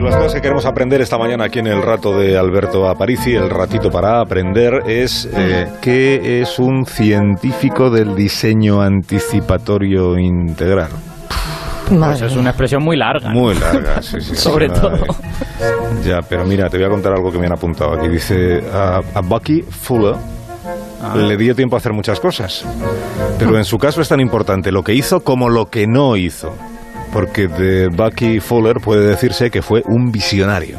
Las cosas que queremos aprender esta mañana aquí en el rato de Alberto Aparici, el ratito para aprender, es eh, qué es un científico del diseño anticipatorio integral. Pues es una expresión muy larga. Muy larga, sí, sí. Sobre todo. Ya, pero mira, te voy a contar algo que me han apuntado aquí. Dice ah, a Bucky Fuller Ah. le dio tiempo a hacer muchas cosas. Pero en su caso es tan importante lo que hizo como lo que no hizo. Porque de Bucky Fuller puede decirse que fue un visionario.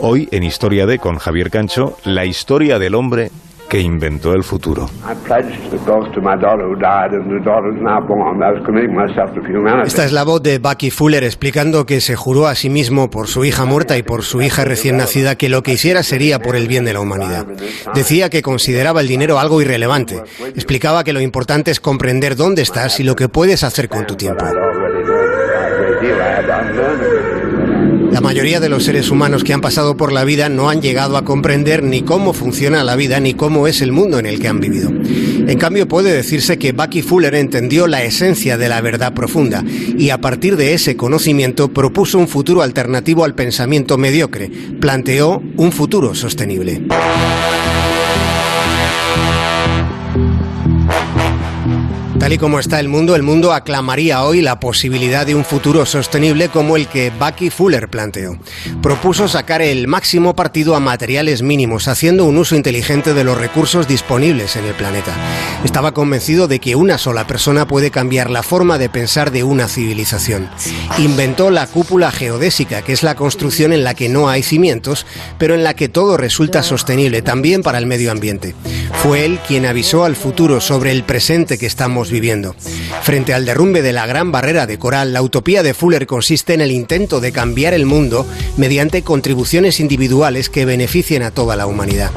Hoy en Historia de con Javier Cancho, la historia del hombre que inventó el futuro. I pledged the both to my daughter who died and the daughter is now born. I was committing myself to humanity. Esta es la voz de Bucky Fuller explicando que se juró a sí mismo por su hija muerta y por su hija recién nacida que lo que hiciera sería por el bien de la humanidad. Decía que consideraba el dinero algo irrelevante. Explicaba que lo importante es comprender dónde estás y lo que puedes hacer con tu tiempo. La mayoría de los seres humanos que han pasado por la vida no han llegado a comprender ni cómo funciona la vida ni cómo es el mundo en el que han vivido. En cambio, puede decirse que Bucky Fuller entendió la esencia de la verdad profunda y a partir de ese conocimiento propuso un futuro alternativo al pensamiento mediocre, planteó un futuro sostenible. Tal y como está el mundo, el mundo aclamaría hoy la posibilidad de un futuro sostenible como el que Bucky Fuller planteó. Propuso sacar el máximo partido a materiales mínimos, haciendo un uso inteligente de los recursos disponibles en el planeta. Estaba convencido de que una sola persona puede cambiar la forma de pensar de una civilización. Inventó la cúpula geodésica, que es la construcción en la que no hay cimientos, pero en la que todo resulta sostenible también para el medio ambiente. Fue él quien avisó al futuro sobre el presente que estamos viviendo. Frente al derrumbe de la gran barrera de coral, la utopía de Fuller consiste en el intento de cambiar el mundo mediante contribuciones individuales que beneficien a toda la humanidad.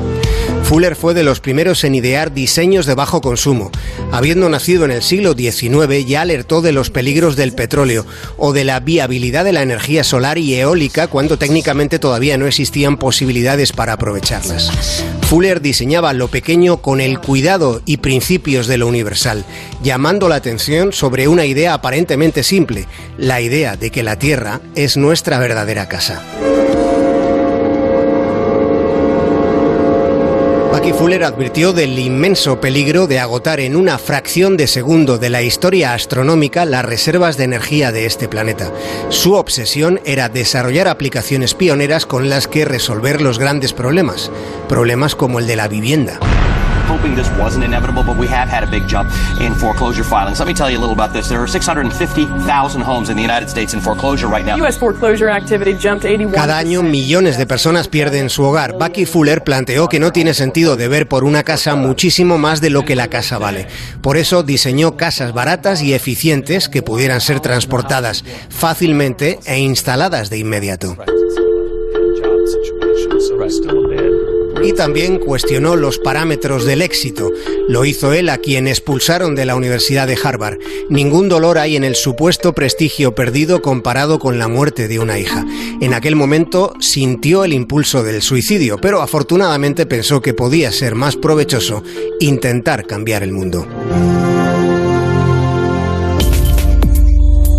Fuller fue de los primeros en idear diseños de bajo consumo. Habiendo nacido en el siglo XIX, ya alertó de los peligros del petróleo o de la viabilidad de la energía solar y eólica cuando técnicamente todavía no existían posibilidades para aprovecharlas. Fuller diseñaba lo pequeño con el cuidado y principios de lo universal, llamando la atención sobre una idea aparentemente simple, la idea de que la Tierra es nuestra verdadera casa. Fuller advirtió del inmenso peligro de agotar en una fracción de segundo de la historia astronómica las reservas de energía de este planeta. Su obsesión era desarrollar aplicaciones pioneras con las que resolver los grandes problemas, problemas como el de la vivienda. Hoping this wasn't inevitable, but we have had a big jump in foreclosure filings. Let me tell you a little about this. There are 650,000 homes in the United States in foreclosure right now. U.S. foreclosure activity jumped 81 Cada año millones de personas pierden su hogar. Bucky Fuller planteó que no tiene sentido deber por una casa muchísimo más de lo que la casa vale. Por eso diseñó casas baratas y eficientes que pudieran ser transportadas fácilmente e instaladas de inmediato. Y también cuestionó los parámetros del éxito. Lo hizo él a quien expulsaron de la Universidad de Harvard. Ningún dolor hay en el supuesto prestigio perdido comparado con la muerte de una hija. En aquel momento sintió el impulso del suicidio, pero afortunadamente pensó que podía ser más provechoso intentar cambiar el mundo.